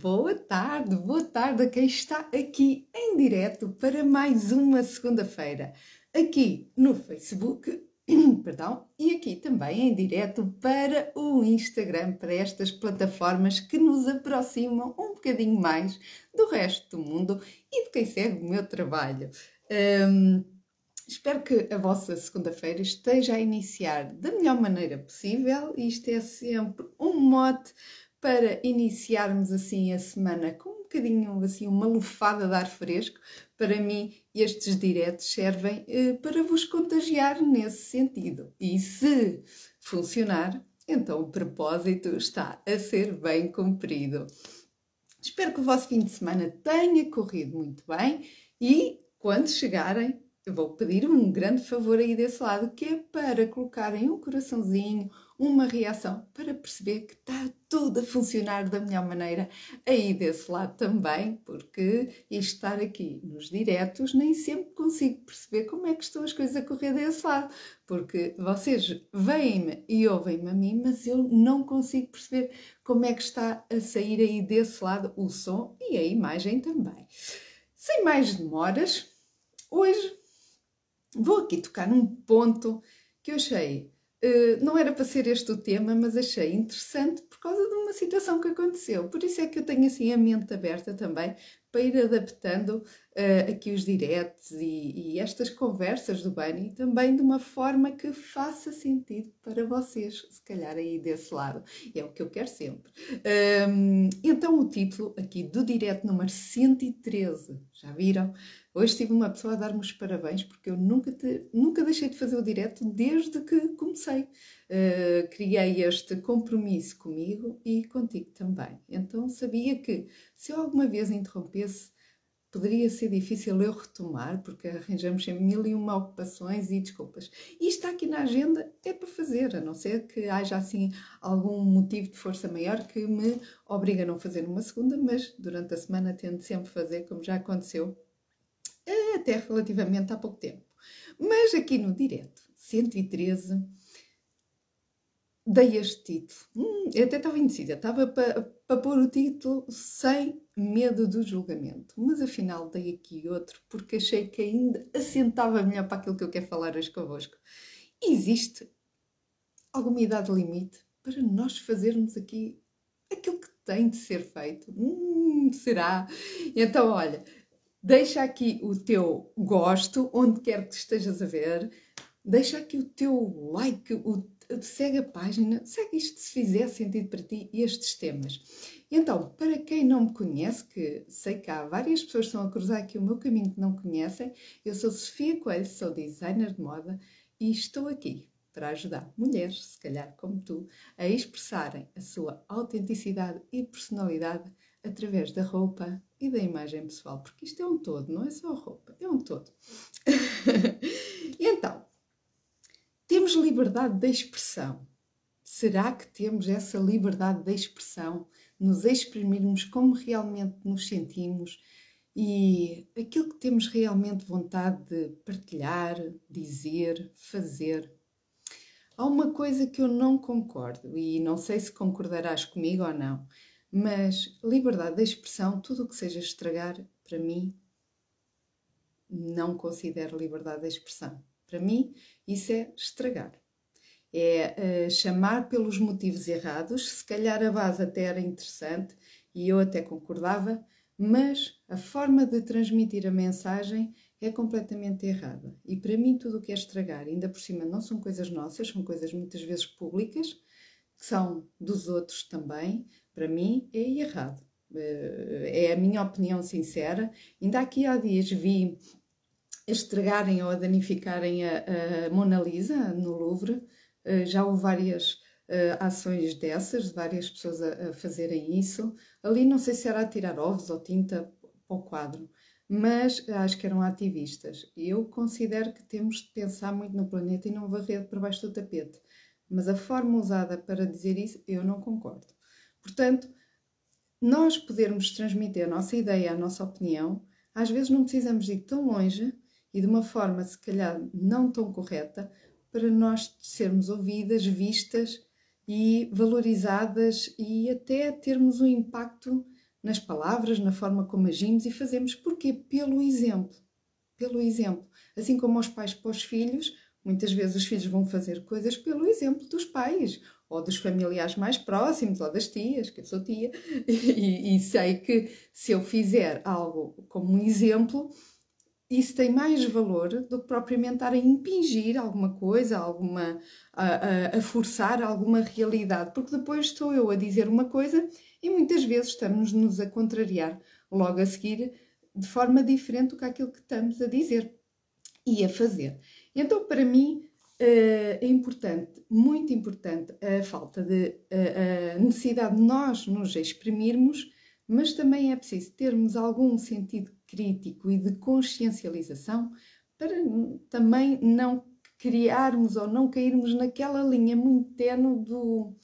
Boa tarde, boa tarde a quem está aqui em direto para mais uma segunda-feira, aqui no Facebook, perdão, e aqui também em direto para o Instagram, para estas plataformas que nos aproximam um bocadinho mais do resto do mundo e de quem segue o meu trabalho. Um, Espero que a vossa segunda-feira esteja a iniciar da melhor maneira possível. Isto é sempre um mote para iniciarmos assim a semana com um bocadinho assim uma lufada de ar fresco. Para mim, estes diretos servem eh, para vos contagiar nesse sentido. E se funcionar, então o propósito está a ser bem cumprido. Espero que o vosso fim de semana tenha corrido muito bem e quando chegarem eu vou pedir um grande favor aí desse lado, que é para colocarem um coraçãozinho, uma reação, para perceber que está tudo a funcionar da melhor maneira aí desse lado também, porque estar aqui nos diretos nem sempre consigo perceber como é que estão as coisas a correr desse lado, porque vocês veem-me e ouvem-me a mim, mas eu não consigo perceber como é que está a sair aí desse lado o som e a imagem também. Sem mais demoras, hoje vou aqui tocar num ponto que eu achei, não era para ser este o tema, mas achei interessante por causa de uma situação que aconteceu. Por isso é que eu tenho assim a mente aberta também para ir adaptando uh, aqui os diretos e, e, estas conversas do Bunny também de uma forma que faça sentido para vocês, se calhar aí desse lado. É o que eu quero sempre. Um, então, o título aqui do direto número 113, já viram? Hoje tive uma pessoa a dar-me os parabéns porque eu nunca, te, nunca deixei de fazer o direto desde que comecei. Uh, criei este compromisso comigo e contigo também. Então sabia que se eu alguma vez interrompesse, poderia ser difícil eu retomar, porque arranjamos sempre mil e uma ocupações e desculpas. E está aqui na agenda é para fazer, a não ser que haja assim algum motivo de força maior que me obriga a não fazer uma segunda, mas durante a semana tento sempre fazer, como já aconteceu até relativamente há pouco tempo. Mas aqui no direto 113 dei este título. Hum, eu até estava indecisa, estava para pa pôr o título sem medo do julgamento, mas afinal dei aqui outro porque achei que ainda assentava melhor para aquilo que eu quero falar hoje convosco. Existe alguma idade limite para nós fazermos aqui aquilo que tem de ser feito? Hum, será? Então, olha, Deixa aqui o teu gosto, onde quer que estejas a ver. Deixa aqui o teu like, o, segue a página, segue isto se fizer sentido para ti estes temas. Então, para quem não me conhece, que sei que há várias pessoas que estão a cruzar aqui o meu caminho que não conhecem, eu sou Sofia Coelho, sou designer de moda e estou aqui para ajudar mulheres, se calhar como tu, a expressarem a sua autenticidade e personalidade através da roupa e da imagem pessoal, porque isto é um todo, não é só a roupa, é um todo. então, temos liberdade de expressão. Será que temos essa liberdade de expressão, nos exprimirmos como realmente nos sentimos e aquilo que temos realmente vontade de partilhar, dizer, fazer? Há uma coisa que eu não concordo e não sei se concordarás comigo ou não mas liberdade de expressão, tudo o que seja estragar, para mim, não considero liberdade de expressão. Para mim, isso é estragar. É uh, chamar pelos motivos errados. Se calhar a base até era interessante e eu até concordava, mas a forma de transmitir a mensagem é completamente errada. E para mim, tudo o que é estragar, ainda por cima, não são coisas nossas, são coisas muitas vezes públicas, são dos outros também, para mim é errado. Eh, é a minha opinião sincera. Ainda aqui há dias vi estragarem ou a danificarem a, a Mona Lisa no Louvre. Eh, já houve várias eh, ações dessas, de várias pessoas a, a fazerem isso. Ali não sei se era a tirar ovos ou tinta para o quadro, mas acho que eram ativistas. Eu considero que temos de pensar muito no planeta e não varrer para baixo do tapete. Mas a forma usada para dizer isso, eu não concordo. Portanto, nós podermos transmitir a nossa ideia, a nossa opinião, às vezes não precisamos ir tão longe e de uma forma, se calhar, não tão correta, para nós sermos ouvidas, vistas e valorizadas e até termos um impacto nas palavras, na forma como agimos e fazemos. Porquê? Pelo exemplo. Pelo exemplo. Assim como os pais para os filhos, muitas vezes os filhos vão fazer coisas pelo exemplo dos pais ou dos familiares mais próximos, ou das tias, que eu sou tia, e, e, sei que se eu fizer algo como um exemplo, isso tem mais valor do que propriamente estar a impingir alguma coisa, alguma, a, a, a forçar alguma realidade, porque depois estou eu a dizer uma coisa e muitas vezes estamos-nos a contrariar logo a seguir de forma diferente do que aquilo que estamos a dizer e a fazer. Então, para mim, eh, é importante, muito importante, a falta de a necessidade de nós nos exprimirmos, mas também é preciso termos algum sentido crítico e de consciencialização para também não criarmos ou não cairmos naquela linha muito tenue do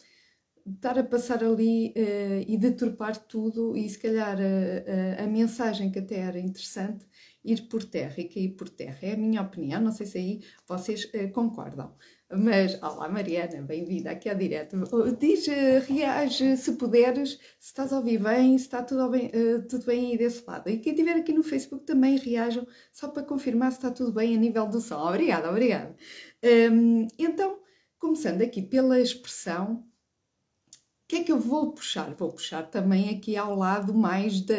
estar a passar ali uh, e deturpar tudo e se calhar uh, uh, a mensagem que até era interessante ir por terra e cair por terra. É a minha opinião, não sei se aí vocês concordam. Mas, olá Mariana, bem-vinda aqui ao direto. Diz, reage se puderes, se estás a ouvir bem, se está tudo bem, tudo bem aí desse lado. E quem estiver aqui no Facebook também reajam, só para confirmar se está tudo bem a nível do som. Obrigada, obrigada. Um, então, começando aqui pela expressão que é que eu vou puxar? Vou puxar também aqui ao lado mais da,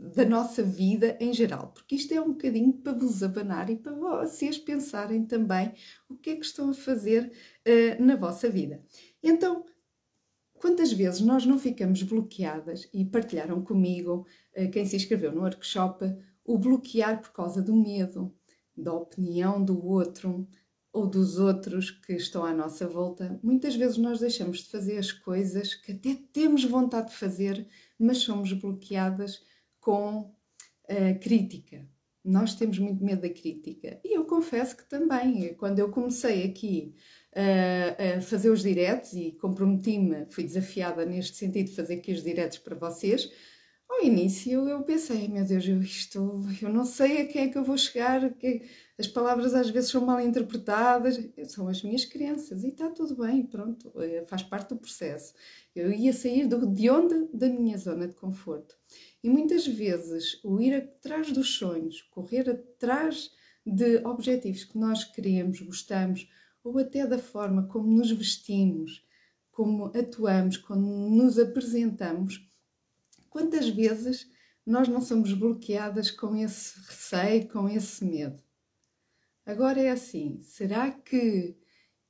da nossa vida em geral, porque isto é um bocadinho para vos abanar e para vocês pensarem também o que é que estão a fazer uh, na vossa vida. Então, quantas vezes nós não ficamos bloqueadas e partilharam comigo, uh, quem se inscreveu no workshop, o bloquear por causa do medo, da opinião do outro, ou dos outros que estão à nossa volta, muitas vezes nós deixamos de fazer as coisas que até temos vontade de fazer, mas somos bloqueadas com a crítica. Nós temos muito medo da crítica. E eu confesso que também, quando eu comecei aqui a, a fazer os diretos e comprometi-me, fui desafiada neste sentido de fazer aqui os diretos para vocês, ao início eu pensei, meu Deus, eu, isto, eu não sei a quem é que eu vou chegar, que as palavras às vezes são mal interpretadas, são as minhas crenças e está tudo bem, pronto, eh, faz parte do processo. Eu ia sair do, de onde? Da minha zona de conforto. E muitas vezes o ir atrás dos sonhos, correr atrás de objetivos que nós queremos, gostamos, ou até da forma como nos vestimos, como atuamos, quando nos apresentamos, Quantas vezes nós não somos bloqueadas com esse receio, com esse medo? Agora é assim: será que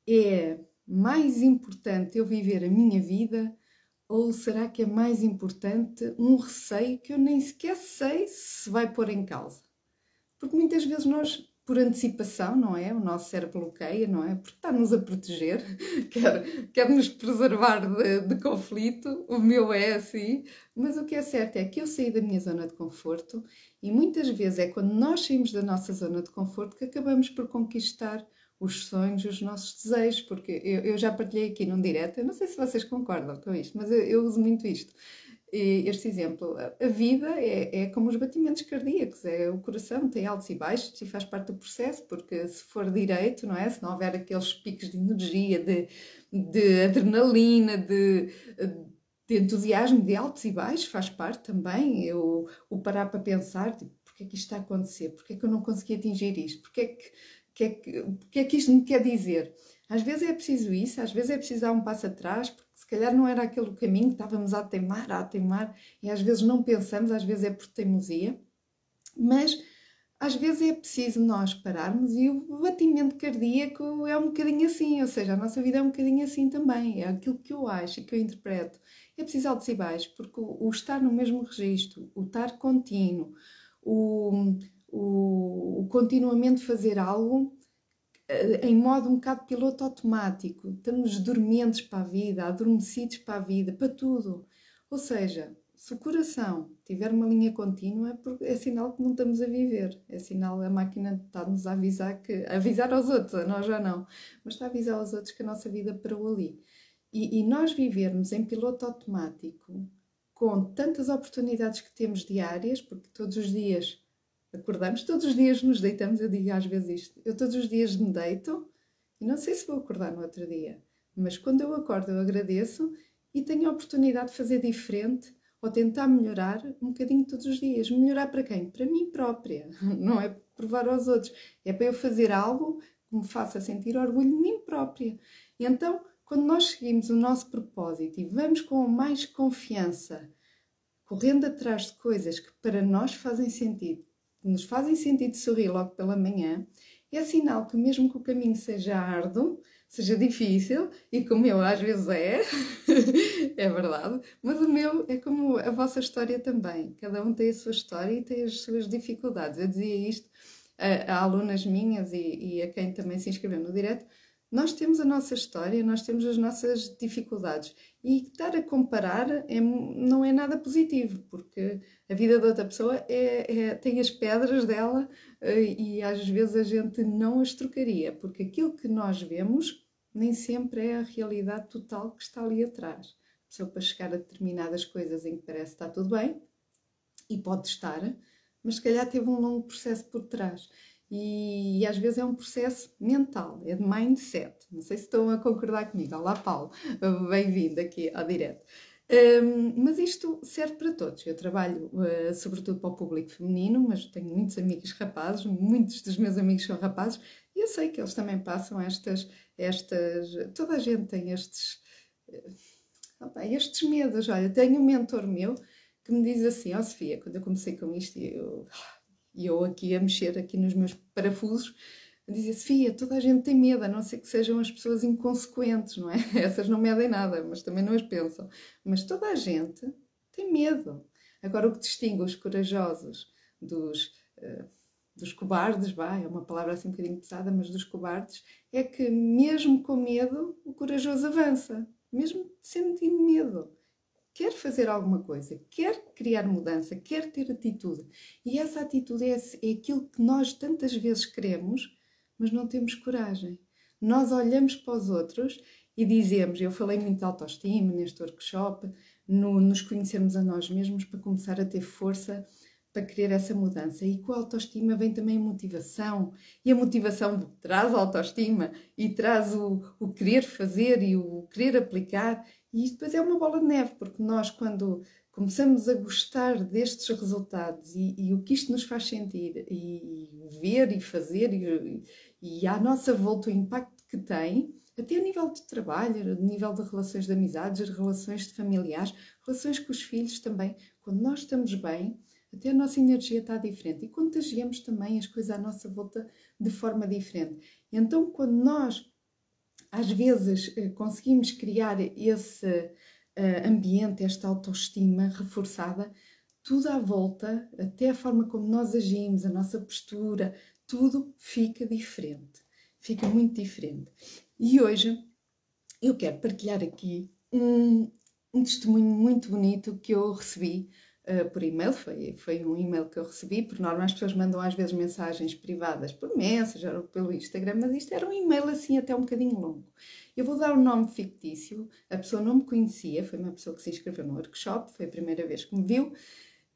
é mais importante eu viver a minha vida ou será que é mais importante um receio que eu nem sequer sei se vai pôr em causa? Porque muitas vezes nós por antecipação, não é? O nosso cérebro bloqueia, não é? Porque está-nos a proteger, quer, quer nos preservar de, de, conflito, o meu é assim, mas o que é certo é que eu saí da minha zona de conforto e muitas vezes é quando nós saímos da nossa zona de conforto que acabamos por conquistar os sonhos, os nossos desejos, porque eu, eu já partilhei aqui num direto, eu não sei se vocês concordam com isto, mas eu, eu uso muito isto este exemplo. A vida é, é, como os batimentos cardíacos, é o coração tem altos e baixos e faz parte do processo, porque se for direito, não é? Se não houver aqueles picos de energia, de, de adrenalina, de, de entusiasmo, de altos e baixos, faz parte também. Eu, o parar para pensar, tipo, porque é que isto está a acontecer? Porque é que eu não consegui atingir isto? Porque é que, que, é que, porque é que isto me quer dizer? Às vezes é preciso isso, às vezes é preciso dar um passo atrás, porque se calhar não era aquele o caminho, estávamos a teimar, a teimar, e às vezes não pensamos, às vezes é por teimosia, mas às vezes é preciso nós pararmos e o batimento cardíaco é um bocadinho assim, ou seja, a nossa vida é um bocadinho assim também, é aquilo que eu acho que eu interpreto. É preciso altos e baixos, porque o, o estar no mesmo registro, o estar contínuo, o, o, o continuamente fazer algo eh, em modo um bocado piloto automático, estamos dormentes para a vida, adormecidos para a vida, para tudo. Ou seja, se o coração tiver uma linha contínua, é, é sinal que não estamos a viver, é sinal a máquina está-nos a avisar que avisar aos outros, a nós já não, mas está a avisar aos outros que a nossa vida parou ali. E, e nós vivermos em piloto automático, com tantas oportunidades que temos diárias, porque todos os dias acordamos, todos os dias nos deitamos, eu digo às vezes isto, eu todos os dias me deito e não sei se vou acordar no outro dia, mas quando eu acordo eu agradeço e tenho a oportunidade de fazer diferente ou tentar melhorar um bocadinho todos os dias. Melhorar para quem? Para mim própria. Não é provar aos outros. É para eu fazer algo que me faça sentir orgulho de mim própria. E então, quando nós seguimos o nosso propósito e vamos com mais confiança, correndo atrás de coisas que para nós fazem sentido, nos fazem sentido sorrir logo pela manhã, é sinal que mesmo que o caminho seja árduo, seja difícil, e como eu às vezes é, é verdade, mas o meu é como a vossa história também. Cada um tem a sua história e tem as suas dificuldades. Eu dizia isto a, a alunas minhas e, e, a quem também se inscreveu no direto. Nós temos a nossa história, nós temos as nossas dificuldades e estar a comparar é, não é nada positivo, porque a vida da outra pessoa é, é, tem as pedras dela eh, e às vezes a gente não as trocaria, porque aquilo que nós vemos nem sempre é a realidade total que está ali atrás. A pessoa para chegar a determinadas coisas em que parece que está tudo bem, e pode estar, mas se calhar teve um longo processo por trás. E, e, às vezes é um processo mental, é de mindset. Não sei se estão a concordar comigo. Olá, Paulo, bem-vindo aqui ao direto. Um, mas isto serve para todos. Eu trabalho uh, sobretudo para o público feminino, mas tenho muitos amigos rapazes, muitos dos meus amigos são rapazes, e eu sei que eles também passam estas. estas toda a gente tem estes. Uh, estes medos. Olha, tenho um mentor meu que me diz assim: Ó oh, Sofia, quando eu comecei com isto, eu e eu aqui a mexer aqui nos meus parafusos, a dizer, Sofia, toda a gente tem medo, a não ser que sejam as pessoas inconsequentes, não é? Essas não medem nada, mas também não as pensam. Mas toda a gente tem medo. Agora, o que distingue os corajosos dos, uh, dos cobardes, vai, é uma palavra assim um bocadinho pesada, mas dos cobardes, é que mesmo com medo, o corajoso avança, mesmo sentindo medo quer fazer alguma coisa, quer criar mudança, quer ter atitude. E essa atitude é, é aquilo que nós tantas vezes queremos, mas não temos coragem. Nós olhamos para os outros e dizemos: Eu falei muito de autoestima neste workshop, no, nos conhecermos a nós mesmos para começar a ter força para querer essa mudança. E com a autoestima vem também a motivação. E a motivação traz a autoestima e traz o, o querer fazer e o querer aplicar. E isto depois é uma bola de neve, porque nós, quando começamos a gostar destes resultados e, e o que isto nos faz sentir, e, e ver e fazer, e, e à nossa volta o impacto que tem, até a nível de trabalho, a nível de relações de amizades, relações de familiares, relações com os filhos também, quando nós estamos bem, até a nossa energia está diferente e contagiamos também as coisas à nossa volta de forma diferente. Então, quando nós às vezes eh, conseguimos criar esse eh, ambiente, esta autoestima reforçada, tudo à volta, até a forma como nós agimos, a nossa postura, tudo fica diferente. Fica muito diferente. E hoje eu quero partilhar aqui um, um testemunho muito bonito que eu recebi uh, por e-mail, foi, foi um e-mail que eu recebi, por norma as pessoas mandam às vezes mensagens privadas por Messenger ou pelo Instagram, mas isto era um e-mail assim até um bocadinho longo. Eu vou dar um nome fictício, a pessoa não me conhecia, foi uma pessoa que se inscreveu no workshop, foi a primeira vez que me viu,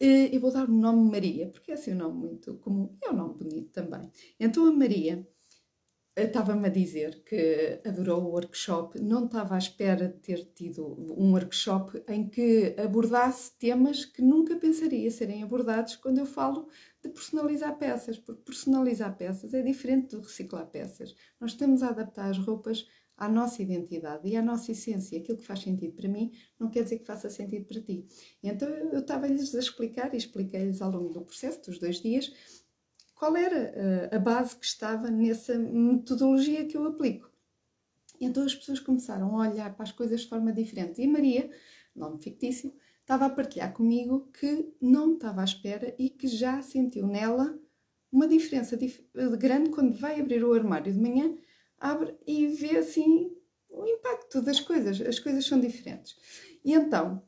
eu vou dar o nome Maria, porque é assim um nome muito comum, é um nome bonito também. Então a Maria estava-me a dizer que adorou o workshop, não estava à espera de ter tido um workshop em que abordasse temas que nunca pensaria serem abordados quando eu falo de personalizar peças, porque personalizar peças é diferente de reciclar peças. Nós estamos a adaptar as roupas à nossa identidade e à nossa essência. Aquilo que faz sentido para mim não quer dizer que faça sentido para ti. Então eu estava-lhes a explicar e expliquei-lhes ao longo do processo dos dois dias qual era eh, a base que estava nessa metodologia que eu aplico. Então as pessoas começaram a olhar para as coisas de forma diferente. E Maria, nome fictício, estava a partilhar comigo que não estava à espera e que já sentiu nela uma diferença grande quando vai abrir o armário de manhã, abre e vê assim o impacto das coisas. As coisas são diferentes. E então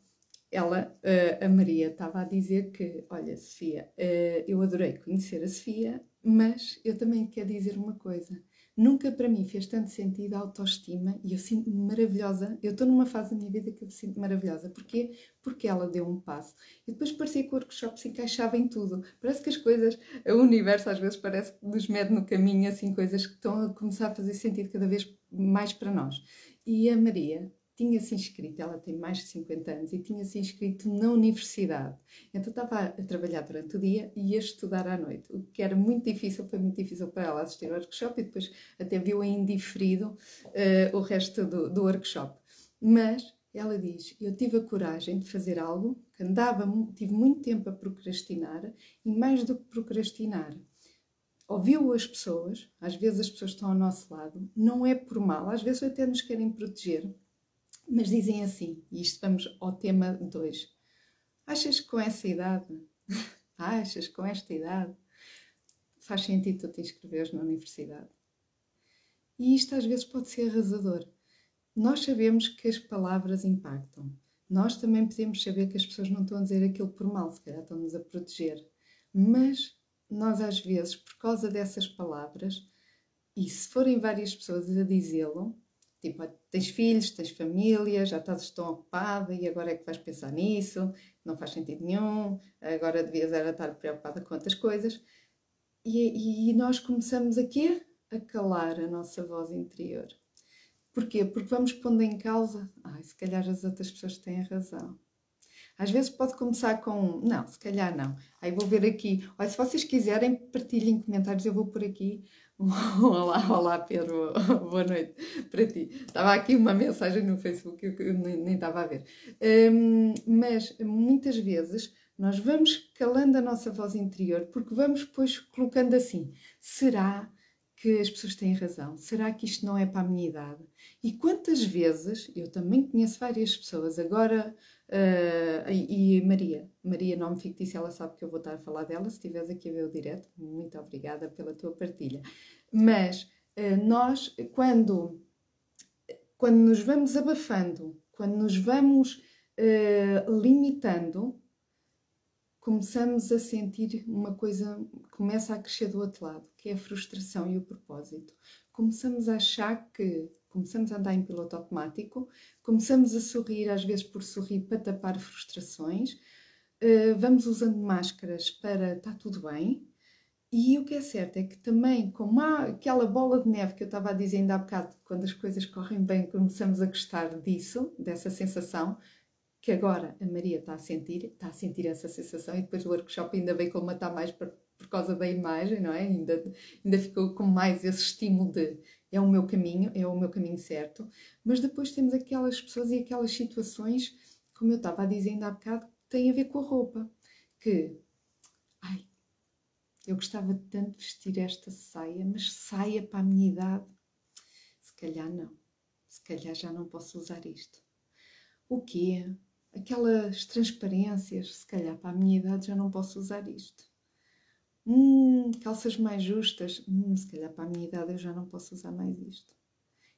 ela, uh, a Maria, estava a dizer que, olha, Sofia, uh, eu adorei conhecer a Sofia, mas eu também quero dizer uma coisa. Nunca para mim fez tanto sentido a autoestima e eu sinto-me maravilhosa. Eu estou numa fase da minha vida que eu me sinto maravilhosa. Porquê? Porque ela deu um passo. E depois parecia que o workshop se encaixava em tudo. Parece que as coisas, o universo às vezes parece que nos mede no caminho, assim, coisas que estão a começar a fazer sentido cada vez mais para nós. E a Maria tinha se inscrito, ela tem mais de 50 anos, e tinha se inscrito na universidade. Então estava a trabalhar durante o dia e ia estudar à noite, o que era muito difícil, foi muito difícil para ela assistir ao workshop e depois até viu em indiferido uh, o resto do, do workshop. Mas ela diz: Eu tive a coragem de fazer algo que andava, tive muito tempo a procrastinar e mais do que procrastinar. Ouviu as pessoas, às vezes as pessoas estão ao nosso lado, não é por mal, às vezes até nos querem proteger, mas dizem assim, e isto vamos ao tema 2. Achas que com essa idade, achas que com esta idade, faz sentido tu te inscreveres na universidade? E isto às vezes pode ser arrasador. Nós sabemos que as palavras impactam. Nós também podemos saber que as pessoas não estão a dizer aquilo por mal, se calhar estão-nos a proteger. Mas nós, às vezes, por causa dessas palavras, e se forem várias pessoas a dizê-lo, tipo, tens filhos, tens família, já estás tão ocupada e agora é que vais pensar nisso, não faz sentido nenhum, agora devias era estar preocupada com outras coisas. E, e nós começamos aqui a calar a nossa voz interior. Porquê? Porque vamos pondo em causa, ai, se calhar as outras pessoas têm razão. Às vezes pode começar com não, se calhar não. Aí vou ver aqui, olha, se vocês quiserem, partilhem comentários, eu vou por aqui. olá, olá Pedro, boa noite para ti. Estava aqui uma mensagem no Facebook que eu nem, nem estava a ver. Um, mas muitas vezes nós vamos calando a nossa voz interior porque vamos depois colocando assim: será que as pessoas têm razão? Será que isto não é para a minha idade? E quantas vezes, eu também conheço várias pessoas, agora, uh, e, Maria, Maria, nome fictício, ela sabe que eu vou estar a falar dela, se estiveres aqui a ver o direto, muito obrigada pela tua partilha. Mas uh, nós, quando, quando nos vamos abafando, quando nos vamos uh, limitando, começamos a sentir uma coisa, começa a crescer do outro lado, que é a frustração e o propósito. Começamos a achar que, começamos a andar em piloto automático, começamos a sorrir, às vezes por sorrir para tapar frustrações, eh, vamos usando máscaras para está tudo bem. E o que é certo é que também, como há aquela bola de neve que eu estava a dizer ainda há bocado, quando as coisas correm bem, começamos a gostar disso, dessa sensação, que agora a Maria está a sentir, está a sentir essa sensação e depois o workshop ainda veio colmatar mais por, por causa da imagem, não é? Ainda, ainda ficou com mais esse estímulo de é o meu caminho, é o meu caminho certo, mas depois temos aquelas pessoas e aquelas situações, como eu estava ainda há bocado, que têm a ver com a roupa, que, ai, eu gostava tanto de vestir esta saia, mas saia para a minha idade, se calhar não, se calhar já não posso usar isto. O quê? aquelas transparências, se calhar para a minha idade já não posso usar isto. Hum, calças mais justas, hum, se calhar para a minha idade eu já não posso usar mais isto.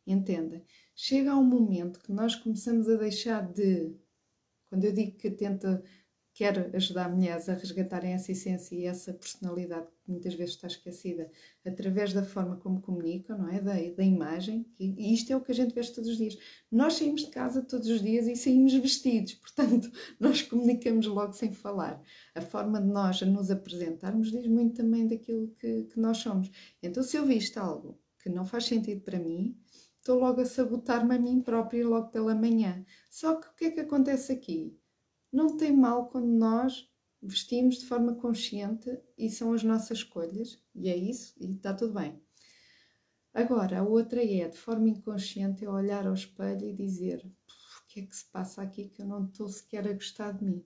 Entendem? Chega um momento que nós começamos a deixar de. Quando eu digo que tenta quer ajudar mulheres a resgatarem essa essência e essa personalidade que muitas vezes está esquecida através da forma como comunicam, não é? Da, da imagem. E isto é o que a gente vê todos os dias. Nós saímos de casa todos os dias e saímos vestidos, portanto, nós comunicamos logo sem falar. A forma de nós nos apresentarmos diz muito também daquilo que, que nós somos. Então, se eu visto algo que não faz sentido para mim, estou logo a sabotar-me a mim própria logo pela manhã. Só que o que é que acontece aqui? Não tem mal quando nós vestimos de forma consciente e são as nossas escolhas, e é isso, e está tudo bem. Agora, a outra é, de forma inconsciente, eu olhar ao espelho e dizer: o que é que se passa aqui que eu não estou sequer a gostar de mim?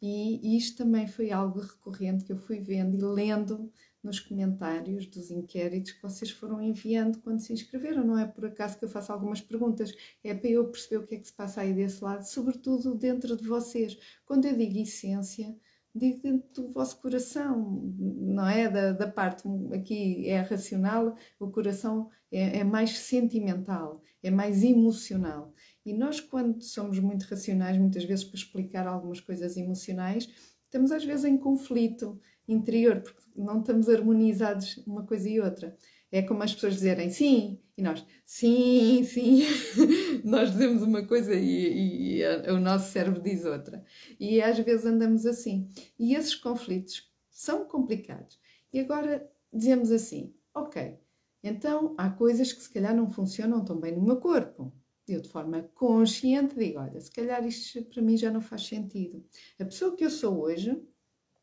E isto também foi algo recorrente que eu fui vendo e lendo nos comentários dos inquéritos que vocês foram enviando quando se inscreveram. Não é por acaso que eu faço algumas perguntas, é para eu perceber o que é que se passa aí desse lado, sobretudo dentro de vocês. Quando eu digo essência, digo dentro do vosso coração, não é? Da, da parte aqui é racional, o coração é, é mais sentimental, é mais emocional. E nós, quando somos muito racionais, muitas vezes para explicar algumas coisas emocionais, estamos às vezes em conflito interior, porque não estamos harmonizados uma coisa e outra. É como as pessoas dizerem sim, e nós sim, sim. nós dizemos uma coisa e, e, e o nosso cérebro diz outra. E às vezes andamos assim. E esses conflitos são complicados. E agora dizemos assim: ok, então há coisas que se calhar não funcionam tão bem no meu corpo. eu de forma consciente digo, olha, se calhar isto para mim já não faz sentido. A pessoa que eu sou hoje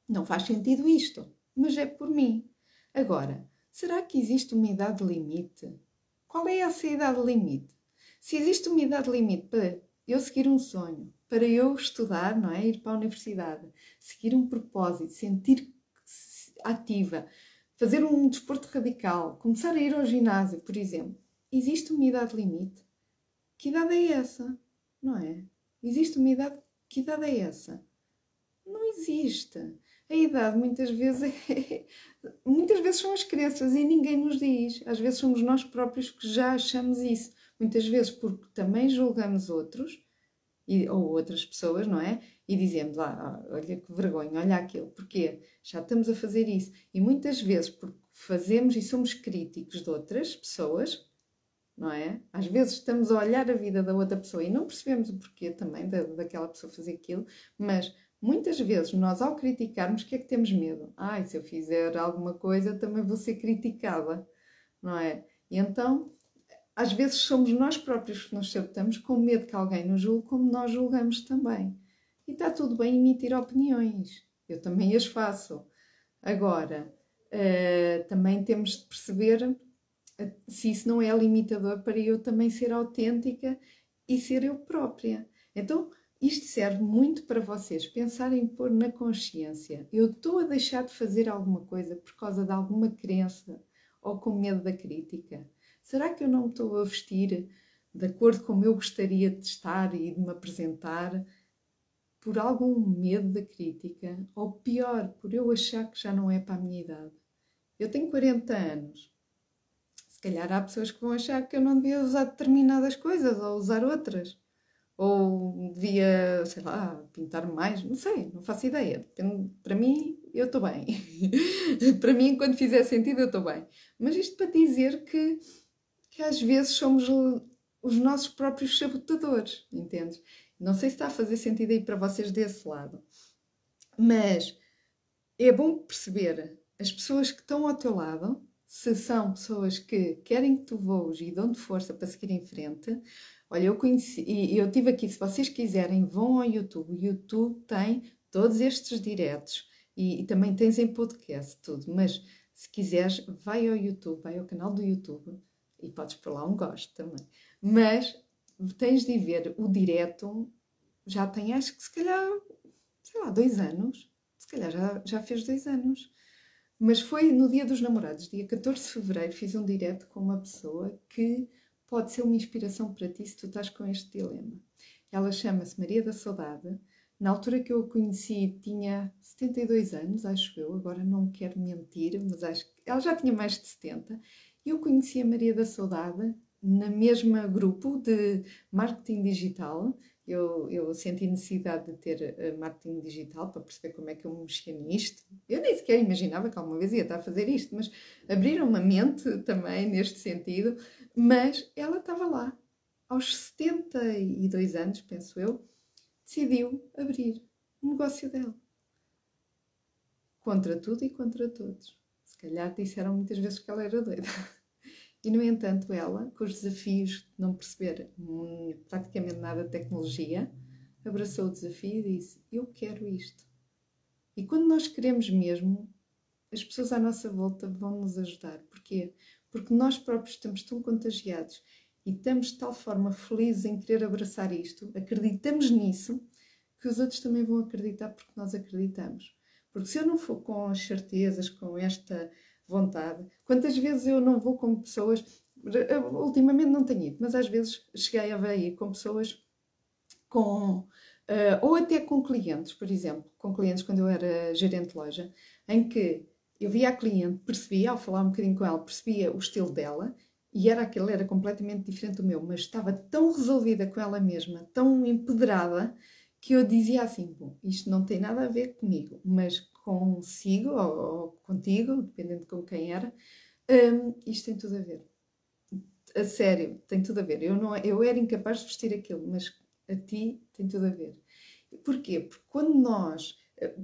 não faz sentido isto, mas é por mim. Agora, será que existe uma idade limite? Qual é essa idade limite? Se existe uma idade limite para eu seguir um sonho, para eu estudar, não é? Ir para a universidade, seguir um propósito, sentir ativa, fazer um desporto radical, começar a ir ao ginásio, por exemplo, existe uma idade limite? Que idade é essa? Não é? Existe uma idade. Que idade é essa? Não existe. A idade muitas vezes é... muitas vezes são as crianças e ninguém nos diz. Às vezes somos nós próprios que já achamos isso. Muitas vezes porque também julgamos outros e, ou outras pessoas, não é? E dizemos, ah, olha que vergonha, olha aquilo. Porquê? Já estamos a fazer isso. E muitas vezes porque fazemos e somos críticos de outras pessoas, não é? Às vezes estamos a olhar a vida da outra pessoa e não percebemos o porquê também da, daquela pessoa fazer aquilo, mas muitas vezes nós, ao criticarmos, o que é que temos medo? Ai, se eu fizer alguma coisa, também vou ser criticada, não é? E então, às vezes somos nós próprios que nos sabotamos com medo que alguém nos julgue, como nós julgamos também. E está tudo bem emitir opiniões, eu também as faço. Agora, uh, também temos de perceber se isso não é limitador para eu também ser autêntica e ser eu própria. Então, isto serve muito para vocês pensarem em pôr na consciência: eu estou a deixar de fazer alguma coisa por causa de alguma crença ou com medo da crítica? Será que eu não estou a vestir de acordo com como eu gostaria de estar e de me apresentar por algum medo da crítica? Ou pior, por eu achar que já não é para a minha idade? Eu tenho 40 anos calhar há pessoas que vão achar que eu não devia usar determinadas coisas ou usar outras. Ou devia, sei lá, pintar mais, não sei, não faço ideia. Para mim, eu estou bem. para mim, quando fizer sentido, eu estou bem. Mas isto para dizer que, que às vezes somos os nossos próprios sabotadores, entendes? Não sei se está a fazer sentido aí para vocês desse lado. Mas é bom perceber as pessoas que estão ao teu lado se são pessoas que querem que tu voes e dão-te força para seguir em frente, olha, eu conheci, e eu tive aqui, se vocês quiserem, vão ao YouTube. O YouTube tem todos estes diretos e, e também tens em podcast tudo, mas se quiseres, vai ao YouTube, vai ao canal do YouTube e podes pôr lá um gosto também. Mas tens de ver o direto, já tem acho que se calhar, sei lá, dois anos. Se calhar já, já fez dois anos. Mas foi no dia dos namorados, dia 14 de fevereiro, fiz um direto com uma pessoa que pode ser uma inspiração para ti se tu estás com este dilema. Ela chama-se Maria da Saudade. Na altura que eu a conheci tinha 72 anos, acho eu, agora não quero mentir, mas acho que ela já tinha mais de 70. E eu conheci a Maria da Saudade na mesma grupo de marketing digital eu, eu senti necessidade de ter uh, marketing digital para perceber como é que eu mexia nisto. Eu nem sequer imaginava que alguma vez ia estar a fazer isto, mas abriram uma mente também neste sentido. Mas ela estava lá, aos 72 anos, penso eu, decidiu abrir o negócio dela. Contra tudo e contra todos. Se calhar disseram muitas vezes que ela era doida. E, no entanto, ela, com os desafios de não perceber praticamente nada de tecnologia, abraçou o desafio e disse: Eu quero isto. E quando nós queremos mesmo, as pessoas à nossa volta vão nos ajudar. Porquê? Porque nós próprios estamos tão contagiados e estamos de tal forma felizes em querer abraçar isto, acreditamos nisso, que os outros também vão acreditar porque nós acreditamos. Porque se eu não for com as certezas, com esta vontade. Quantas vezes eu não vou com pessoas, ultimamente não tenho ido, mas às vezes cheguei a ver com pessoas com, uh, ou até com clientes, por exemplo, com clientes quando eu era gerente de loja, em que eu via a cliente, percebia, ao falar um bocadinho com ela, percebia o estilo dela e era aquele, era completamente diferente do meu, mas estava tão resolvida com ela mesma, tão empoderada, que eu dizia assim: bom, isto não tem nada a ver comigo, mas consigo ou, ou contigo, dependendo com quem era, um, isto tem tudo a ver. A sério, tem tudo a ver. Eu, não, eu era incapaz de vestir aquilo, mas a ti tem tudo a ver. Porquê? Porque quando nós.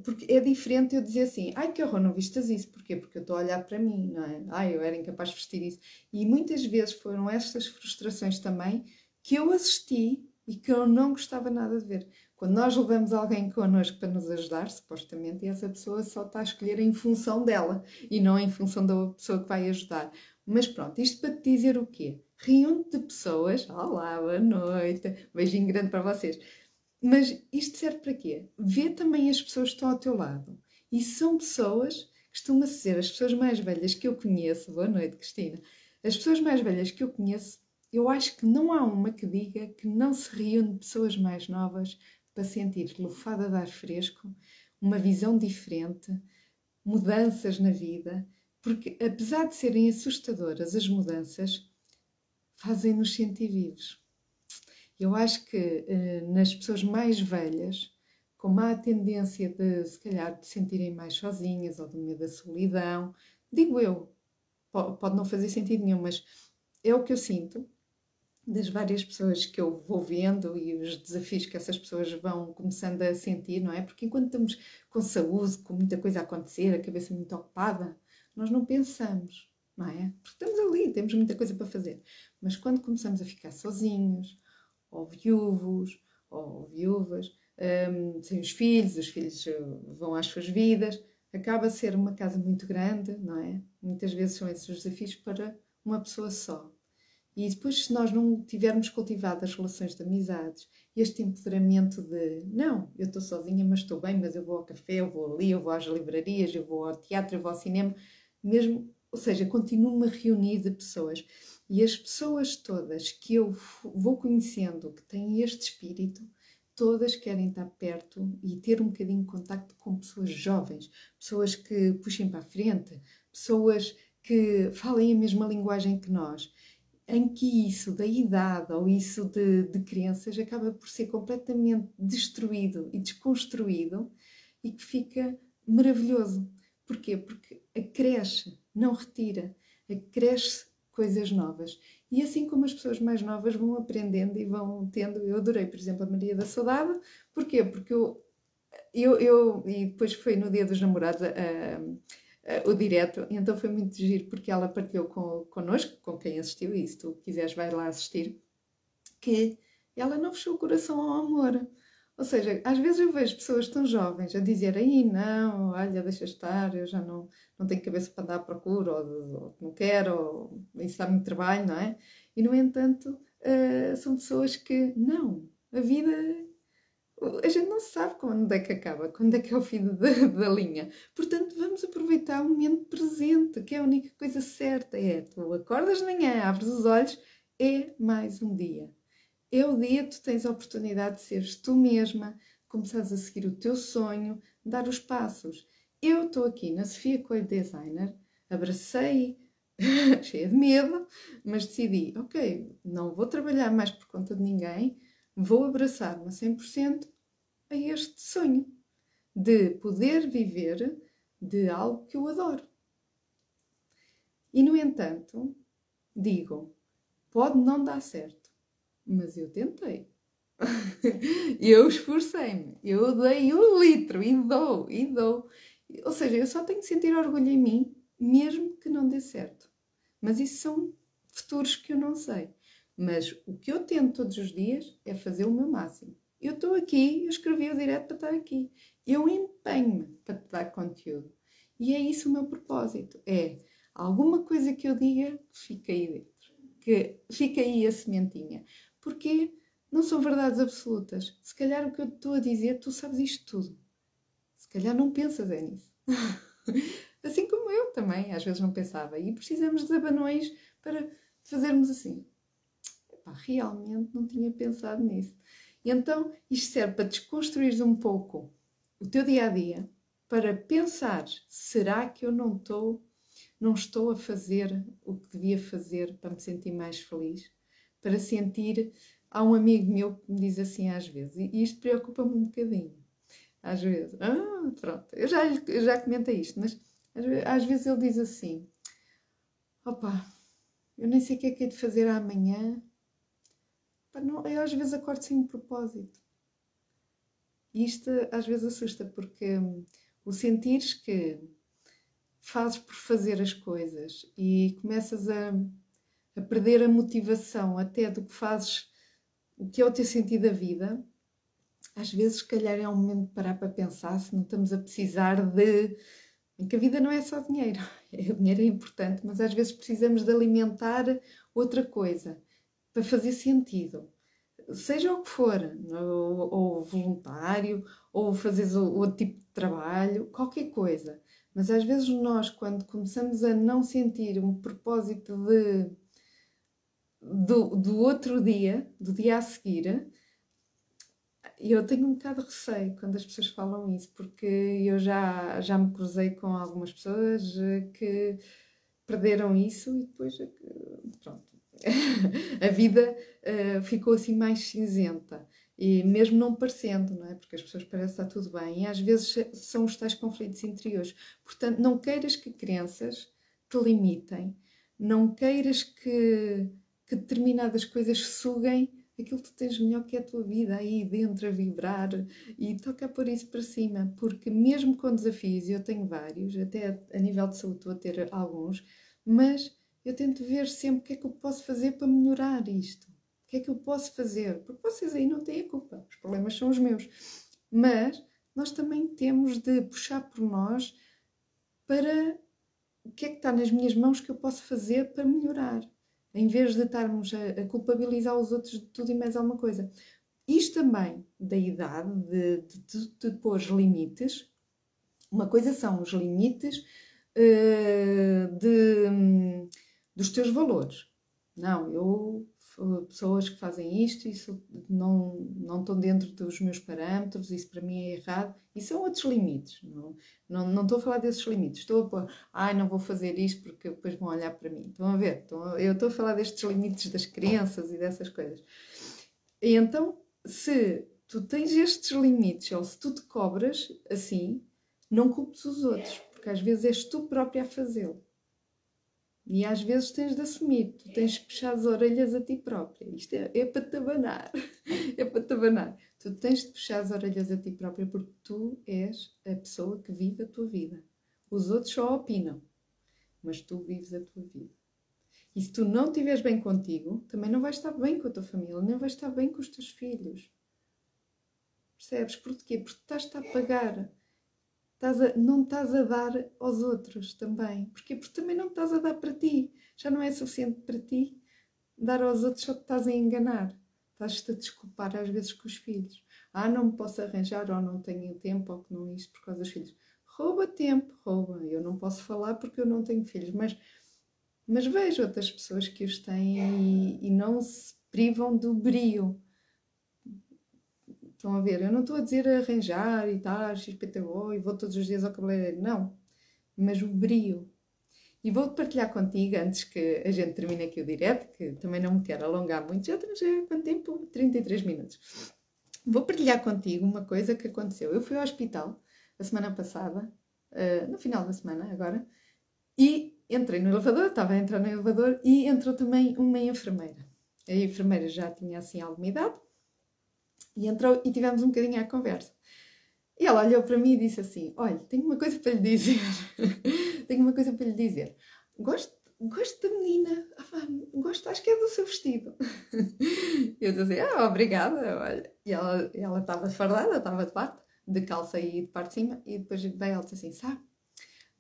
Porque é diferente eu dizer assim, ai que horror, não vistas isso. Porquê? Porque eu estou a olhar para mim, não é? Ai, eu era incapaz de vestir isso. E muitas vezes foram estas frustrações também que eu assisti e que eu não gostava nada de ver. Quando nós levamos alguém connosco para nos ajudar, supostamente, essa pessoa só está a escolher em função dela e não em função da pessoa que vai ajudar. Mas pronto, isto para te dizer o quê? Reúne de pessoas. Olá, boa noite. Beijinho grande para vocês. Mas isto serve para quê? Vê também as pessoas que estão ao teu lado. E são pessoas, costuma ser as pessoas mais velhas que eu conheço. Boa noite, Cristina. As pessoas mais velhas que eu conheço, eu acho que não há uma que diga que não se reúne pessoas mais novas para sentir lufada de ar fresco, uma visão diferente, mudanças na vida, porque apesar de serem assustadoras as mudanças, fazem-nos sentir vivos. Eu acho que eh, nas pessoas mais velhas, como há a tendência de, se calhar, de sentirem mais sozinhas ou do medo da solidão, digo eu, pode não fazer sentido nenhum, mas é o que eu sinto das várias pessoas que eu vou vendo e os desafios que essas pessoas vão começando a sentir, não é? Porque enquanto estamos com saúde, com muita coisa a acontecer, a cabeça muito ocupada, nós não pensamos, não é? Porque estamos ali, temos muita coisa para fazer. Mas quando começamos a ficar sozinhos, ou viúvos, ou viúvas, um, sem os filhos, os filhos eh, vão às suas vidas, acaba a ser uma casa muito grande, não é? Muitas vezes são esses os desafios para uma pessoa só. E depois, se nós não tivermos cultivado as relações de amizades, este empoderamento de não, eu estou sozinha, mas estou bem, mas eu vou ao café, eu vou ali, eu vou às livrarias, eu vou ao teatro, eu vou ao cinema, mesmo, ou seja, continuo-me a reunir de pessoas. E as pessoas todas que eu vou conhecendo que têm este espírito, todas querem estar perto e ter um bocadinho de contacto com pessoas jovens, pessoas que puxem para a frente, pessoas que falem a mesma linguagem que nós, em que isso da idade ou isso de, de crenças acaba por ser completamente destruído e desconstruído e que fica maravilhoso. Porquê? Porque acresce, não retira, acresce coisas novas. E assim como as pessoas mais novas vão aprendendo e vão tendo, eu adorei, por exemplo, a Maria da Saudade, porquê? Porque eu, eu, eu e depois foi no dia dos namorados uh, o direto, então foi muito giro porque ela partilhou com, connosco, com quem assistiu, e se tu quiseres vai lá assistir, que ela não fechou o coração ao amor. Ou seja, às vezes eu vejo pessoas tão jovens a dizerem não, olha, deixa estar, eu já não, não tenho cabeça para andar à procura, ou, ou não quero, ou isso dá muito trabalho, não é? E, no entanto, uh, são pessoas que, não, a vida, a gente não sabe quando é que acaba, quando é que é o fim da, da linha. Portanto, vamos aproveitar o momento presente, que é a única coisa certa, é tu acordas de manhã, abres os olhos, é mais um dia o dia tu tens a oportunidade de seres tu mesma, começares a seguir o teu sonho, dar os passos. Eu estou aqui na Sofia Coelho Designer, abracei, cheia de medo, mas decidi, ok, não vou trabalhar mais por conta de ninguém, vou abraçar-me a 100% a este sonho de poder viver de algo que eu adoro. E, no entanto, digo, pode não dar certo mas eu tentei. eu esforcei-me, eu dei um litro e dou, e dou. Ou seja, eu só tenho que sentir orgulho em mim, mesmo que não dê certo. Mas isso são futuros que eu não sei. Mas o que eu tento todos os dias é fazer o meu máximo. Eu estou aqui, eu escrevi o direto para estar aqui. Eu empenho-me para te dar conteúdo. E é isso o meu propósito. É alguma coisa que eu diga, fica aí dentro. Que fica aí a sementinha porque não são verdades absolutas. Se calhar o que eu estou a dizer, tu sabes isto tudo. Se calhar não pensas é nisso. assim como eu também, às vezes não pensava. E precisamos de abanões para fazermos assim. Epá, realmente não tinha pensado nisso. E então isto serve para desconstruir um pouco o teu dia a dia, para pensar: será que eu não estou, não estou a fazer o que devia fazer para me sentir mais feliz? Para sentir. Há um amigo meu que me diz assim às vezes, e isto preocupa-me um bocadinho. Às vezes, ah, pronto, eu já, eu já comentei isto, mas às vezes ele diz assim: opa, eu nem sei o que é que é de fazer amanhã. não, eu às vezes acordo sem um propósito. E isto às vezes assusta, porque hum, o sentires que fazes por fazer as coisas e começas a a perder a motivação até do que fazes o que é o teu sentido da vida, às vezes, se calhar, é um momento de parar para pensar se não estamos a precisar de. Em que a vida não é só dinheiro. O dinheiro é importante, mas às vezes precisamos de alimentar outra coisa para fazer sentido. Seja o que for, ou, voluntário, ou fazeres outro tipo de trabalho, qualquer coisa. Mas às vezes nós, quando começamos a não sentir um propósito de, do, do outro dia, do dia a seguir, e eu tenho um bocado de receio quando as pessoas falam isso, porque eu já, já me cruzei com algumas pessoas eh, que perderam isso e depois, eh, pronto, a vida uh, ficou assim mais cinzenta. E mesmo não parecendo, não é? Porque as pessoas parecem estar tudo bem. E às vezes são os tais conflitos interiores. Portanto, não queiras que crenças te limitem, não queiras que, que determinadas coisas suguem aquilo que tu tens melhor que é a tua vida aí dentro a vibrar e toca por isso para cima, porque mesmo com desafios, eu tenho vários, até a nível de saúde estou a ter alguns, mas eu tento ver sempre o que é que eu posso fazer para melhorar isto. O que é que eu posso fazer? Porque vocês aí não têm a culpa, os problemas são os meus. Mas nós também temos de puxar por nós para o que é que está nas minhas mãos que eu posso fazer para melhorar em vez de estarmos a, culpabilizar os outros de tudo e mais alguma coisa. Isto também da idade, de, de, de, de pôr limites. Uma coisa são os limites uh, de, dos teus valores. Não, eu pessoas que fazem isto, isso não, não estão dentro dos meus parâmetros, isso para mim é errado. E são outros limites. Não, não, não estou a falar desses limites. Estou a pôr, ai, não vou fazer isto porque depois vão olhar para mim. Estão a ver? Estão, eu estou a falar destes limites das crenças e dessas coisas. E então, se tu tens estes limites, ou se tu te cobras assim, não culpes os outros, porque às vezes és tu própria a fazê-lo. E às vezes tens de assumir, tu tens de puxar as orelhas a ti própria. Isto é, é para te abanar, é para te abanar. Tu tens de puxar as orelhas a ti própria porque tu és a pessoa que vive a tua vida. Os outros só opinam, mas tu vives a tua vida. E se tu não estiveres bem contigo, também não vais estar bem com a tua família, nem vais estar bem com os teus filhos. Percebes? Porquê? Porque estás-te a pagar estás a, não estás a dar aos outros também. Porquê? Porque também não estás a dar para ti. Já não é suficiente para ti. Dar aos outros só te estás a enganar. Estás-te a desculpar às vezes com os filhos. Ah, não me posso arranjar, ou não tenho tempo, ou que não isto por causa dos filhos. Rouba tempo, rouba. Eu não posso falar porque eu não tenho filhos, mas, mas vejo outras pessoas que os têm e, e não se privam do brio Estão a ver? Eu não estou a dizer arranjar e tal, XPTO e vou todos os dias ao cabeleireiro, não. Mas o brio. E vou partilhar contigo, antes que a gente termine aqui o direto, que também não me quero alongar muito, já temos quanto tempo? 33 minutos. Vou partilhar contigo uma coisa que aconteceu. Eu fui ao hospital a semana passada, uh, no final da semana agora, e entrei no elevador, estava a entrar no elevador e entrou também uma enfermeira. A enfermeira já tinha assim alguma idade, e entrou e tivemos um bocadinho a conversa. E ela olhou para mim e disse assim: Olha, tenho uma coisa para lhe dizer. tenho uma coisa para lhe dizer. Gosto, gosto da menina. Ah, gosto, acho que é do seu vestido. eu disse Ah, obrigada. Olha. E ela, ela estava fardada, estava de parte, de calça e de parte de cima. E depois veio ela disse assim: Sabe?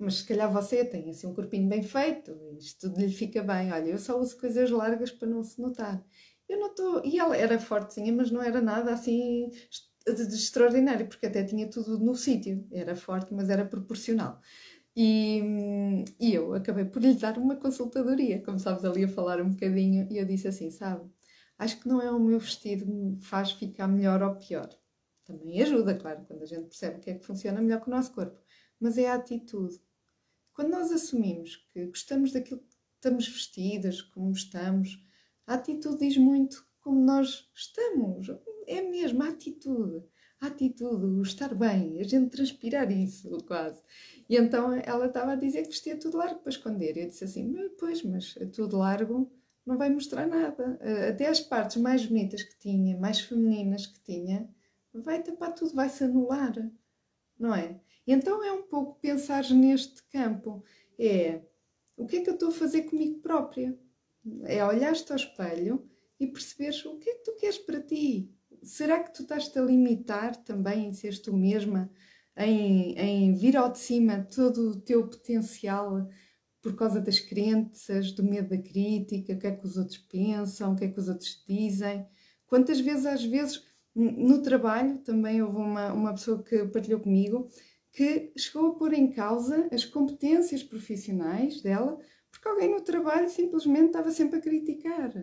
Mas se calhar você tem assim um corpinho bem feito, isto tudo lhe fica bem. Olha, eu só uso coisas largas para não se notar. Eu não estou. E ela era fortezinha, mas não era nada assim de extraordinário, porque até tinha tudo no sítio. Era forte, mas era proporcional. E, e, eu acabei por lhe dar uma consultadoria, sabes, ali a falar um bocadinho, e eu disse assim: sabe, acho que não é o meu vestido que me faz ficar melhor ou pior. Também ajuda, claro, quando a gente percebe o que é que funciona melhor com o nosso corpo, mas é a atitude. Quando nós assumimos que gostamos daquilo que estamos vestidas, como estamos, a atitude diz muito como nós estamos. É mesmo a atitude. A atitude, o estar bem, a gente transpirar isso quase. E então ela estava a dizer que vestia tudo largo para esconder. Eu disse assim: Pois, mas tudo largo não vai mostrar nada. Até as partes mais bonitas que tinha, mais femininas que tinha, vai tapar tudo, vai se anular. Não é? Então é um pouco pensar neste campo. É o que é que eu estou a fazer comigo própria? É olhar-te ao espelho e perceberes o que é que tu queres para ti. Será que tu estás-te a limitar também em seres tu mesma, em, em vir ao de cima todo o teu potencial por causa das crenças, do medo da crítica, o que é que os outros pensam, o que é que os outros dizem? Quantas vezes, às vezes, no trabalho, também houve uma, uma pessoa que partilhou comigo que chegou a pôr em causa as competências profissionais dela porque alguém no trabalho simplesmente estava sempre a criticar.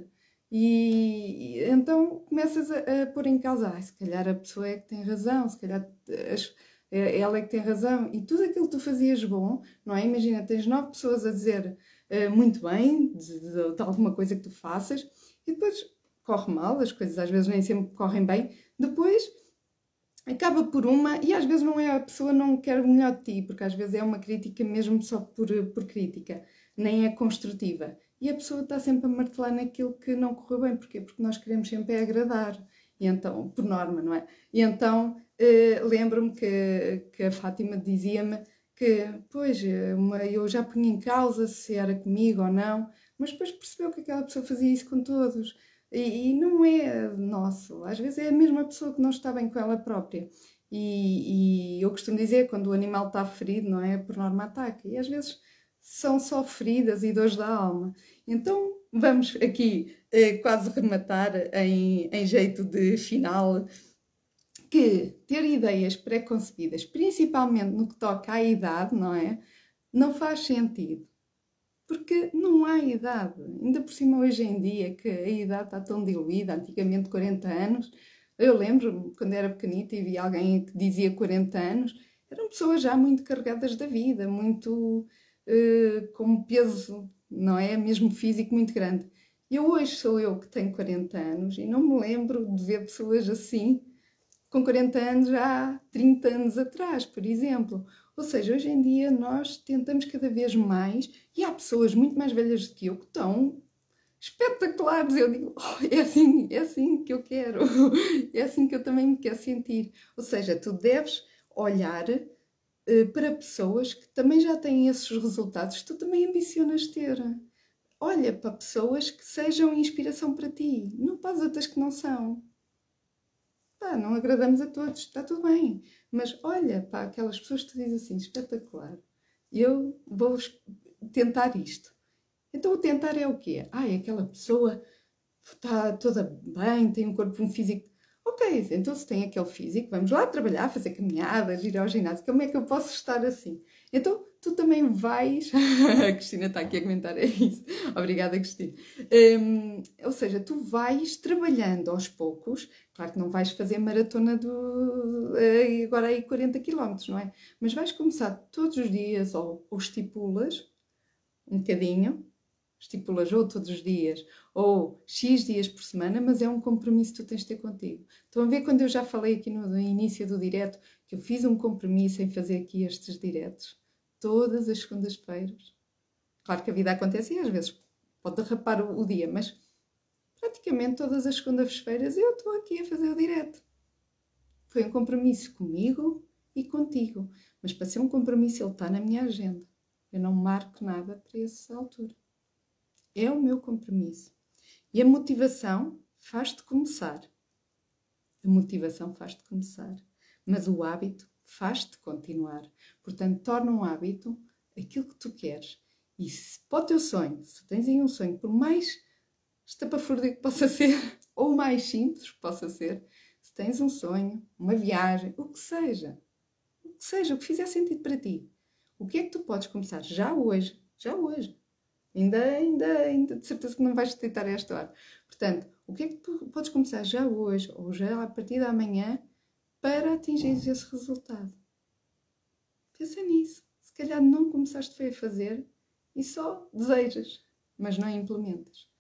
E, então começas a, a pôr em causa, ah, se calhar a pessoa é que tem razão, se calhar as, é, ela é que tem razão. E tudo aquilo que tu fazias bom, não é? Imagina, tens nove pessoas a dizer uh, muito bem de, de, de, alguma coisa que tu faças e depois corre mal, as coisas às vezes nem sempre correm bem. Depois acaba por uma, e às vezes não é a pessoa não quer o melhor de ti, porque às vezes é uma crítica mesmo só por, por crítica, nem é construtiva. E a pessoa está sempre a martelar naquilo que não correu bem. Porquê? Porque nós queremos sempre agradar. E então, por norma, não é? E então, eh, lembro-me que, que a Fátima dizia-me que, pois, uma, eu já punha em causa se era comigo ou não, mas depois percebeu que aquela pessoa fazia isso com todos. E, e não é nosso, às vezes é a mesma pessoa que não está bem com ela própria. E, e eu costumo dizer, quando o animal está ferido, não é? Por norma ataca. E às vezes são só feridas e dores da alma. Então vamos aqui eh, quase rematar em, em jeito de final que ter ideias pré-concebidas, principalmente no que toca à idade, não é? Não faz sentido. Porque não há idade. Ainda por cima, hoje em dia, que a idade está tão diluída, antigamente 40 anos. Eu lembro quando era pequenita e vi alguém que dizia 40 anos, eram pessoas já muito carregadas da vida, muito uh, com um peso, não é? Mesmo físico muito grande. E hoje sou eu que tenho 40 anos e não me lembro de ver pessoas assim com 40 anos há 30 anos atrás, por exemplo. Ou seja, hoje em dia nós tentamos cada vez mais e há pessoas muito mais velhas do que eu que estão espetaculares. Eu digo, oh, é assim, é assim que eu quero, é assim que eu também me quero sentir. Ou seja, tu deves olhar eh, para pessoas que também já têm esses resultados tu também ambicionas ter. Olha para pessoas que sejam inspiração para ti, não para as outras que não são. Pá, não agradamos a todos, está tudo bem. Mas olha para aquelas pessoas que tu dizes assim, espetacular, eu vou tentar isto. Então o tentar é o quê? Ah, aquela pessoa está toda bem, tem um corpo um físico Ok, então se tem aquele físico, vamos lá trabalhar, fazer caminhadas, ir ao ginásio. Como é que eu posso estar assim? Então tu também vais. a Cristina está aqui a comentar, é isso. Obrigada, Cristina. Um, ou seja, tu vais trabalhando aos poucos. Claro que não vais fazer maratona do. Eh, agora aí 40 km, não é? Mas vais começar todos os dias ou, ou estipulas um bocadinho estipulas ou todos os dias ou X dias por semana, mas é um compromisso que tu tens de ter contigo. Estão a ver quando eu já falei aqui no, no início do direto que eu fiz um compromisso em fazer aqui estes diretos todas as segundas-feiras. Claro que a vida acontece e às vezes pode derrapar o, o dia, mas praticamente todas as segundas-feiras eu estou aqui a fazer o direto. Foi um compromisso comigo e contigo, mas para ser um compromisso ele está na minha agenda. Eu não marco nada para essa altura. É o meu compromisso. E a motivação faz-te começar. A motivação faz-te começar. Mas o hábito faz-te continuar. Portanto, torna um hábito aquilo que tu queres. E se para o teu sonho, se tens aí um sonho, por mais estapafúrdio que possa ser, ou mais simples que possa ser, se tens um sonho, uma viagem, o que seja, o que seja, o que fizer sentido para ti, o que é que tu podes começar já hoje, já hoje, Ainda, ainda, ainda de certeza que não vais deitar esta hora. Portanto, o que é que tu podes começar já hoje ou já a partir da manhã para atingir esse resultado? Pensa nisso. Se calhar não começaste a fazer e só desejas, mas não implementas.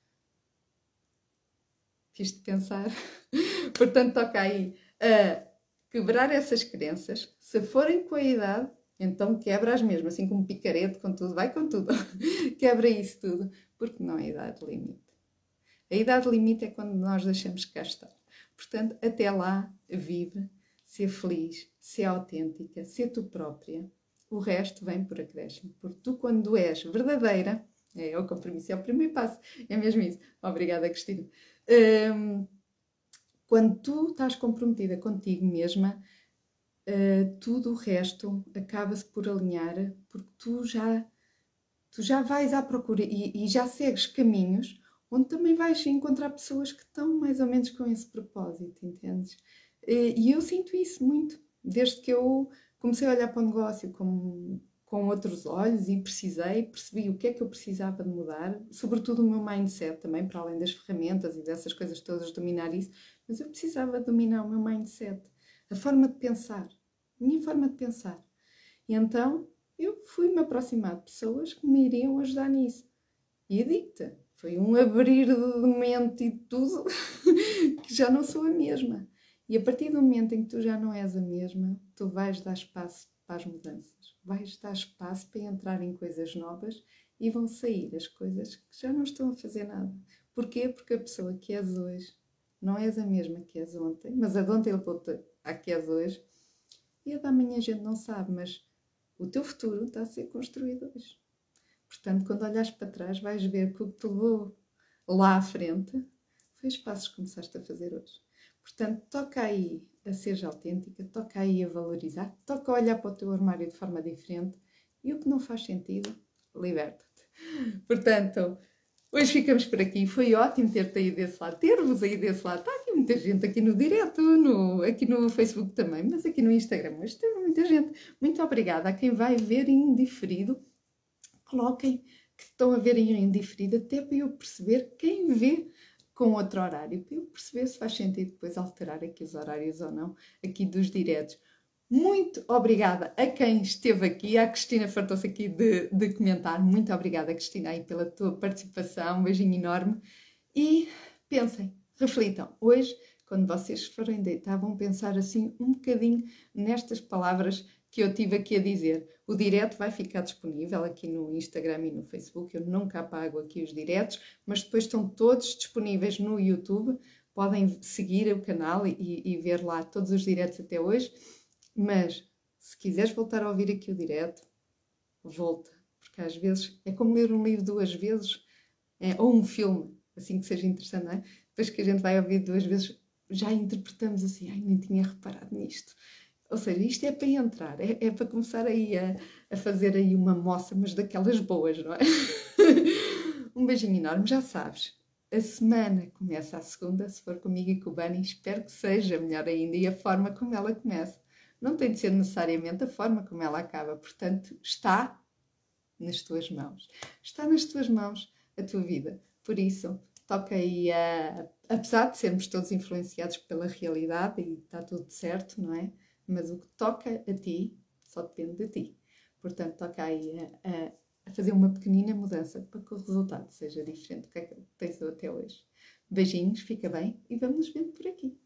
Fiz-te pensar. Portanto, toca aí a quebrar essas crenças. Se forem com a idade, então quebra as mesmas, assim como picarete, com tudo, vai com tudo. quebra isso tudo, porque não é idade limite. A idade limite é quando nós deixamos cá estar. Portanto, até lá, vive, ser feliz, ser autêntica, ser tu própria. O resto vem por acréscimo. Porque tu, quando és verdadeira, é o compromisso, é o primeiro passo, é mesmo isso. Obrigada, Cristina. Um, quando tu estás comprometida contigo mesma, uh, tudo o resto acaba-se por alinhar, porque tu já, tu já vais à procura e, e já segues caminhos onde também vais encontrar pessoas que estão mais ou menos com esse propósito, entendes? E eu sinto isso muito, desde que eu comecei a olhar para o negócio como, com outros olhos e precisei, percebi o que é que eu precisava de mudar, sobretudo o meu mindset também, para além das ferramentas e dessas coisas todas, dominar isso, mas eu precisava dominar o meu mindset, a forma de pensar, minha forma de pensar. E então eu fui-me aproximar de pessoas que me iriam ajudar nisso. E digo-te, foi um abrir de mente e tudo que já não sou a mesma. E a partir do momento em que tu já não és a mesma, tu vais dar espaço para as mudanças, vais dar espaço para entrar em coisas novas e vão sair as coisas que já não estão a fazer nada. Porquê? Porque a pessoa que és hoje não és a mesma que és ontem, mas a de ontem levou-te à que és hoje e a da manhã a gente não sabe, mas o teu futuro está a ser construído hoje. Portanto, quando olhas para trás, vais ver que o que te levou lá à frente foi os passos que começaste a fazer hoje. Portanto, toca aí a ser autêntica, toca aí a valorizar, toca a olhar para o teu armário de forma diferente e o que não faz sentido, liberta-te. Portanto, hoje ficamos por aqui. Foi ótimo ter-te aí desse lado, ter-vos aí desse lado. Está aqui muita gente aqui no direto, no, aqui no Facebook também, mas aqui no Instagram. Teve muita gente. Muito obrigada a quem vai ver em diferido. Coloquem que estão a ver em diferido, até para eu perceber quem vê com outro horário, para eu perceber se faz sentido depois alterar aqui os horários ou não, aqui dos diretos. Muito obrigada a quem esteve aqui, a Cristina fartou-se aqui de, de comentar. Muito obrigada, Cristina, aí pela tua participação. Um beijinho enorme. E pensem, reflitam. Hoje, quando vocês forem deitar, vão pensar assim um bocadinho nestas palavras que eu tive aqui a dizer. O direto vai ficar disponível aqui no Instagram e no Facebook. Eu nunca apago aqui os diretos, mas depois estão todos disponíveis no YouTube. Podem seguir o canal e, e ver lá todos os diretos até hoje. Mas se quiseres voltar a ouvir aqui o direto, volta, porque às vezes é como ler um livro duas vezes, é, ou um filme, assim que seja interessante, não é? Depois que a gente vai ouvir duas vezes, já interpretamos assim, ai, nem tinha reparado nisto. Ou seja, isto é para entrar, é, é para começar aí a, a, fazer aí uma moça, mas daquelas boas, não é? um beijinho enorme, já sabes. A semana começa a segunda, se for comigo e com o Bani, espero que seja melhor ainda e a forma como ela começa. Não tem de ser necessariamente a forma como ela acaba, portanto, está nas tuas mãos. Está nas tuas mãos a tua vida. Por isso, toca aí a. Apesar de sermos todos influenciados pela realidade e está tudo certo, não é? mas o que toca a ti só depende de ti. Portanto, toca aí a, a, fazer uma pequenina mudança para que o resultado seja diferente do que é que tens até hoje. Beijinhos, fica bem e vamos nos vendo por aqui.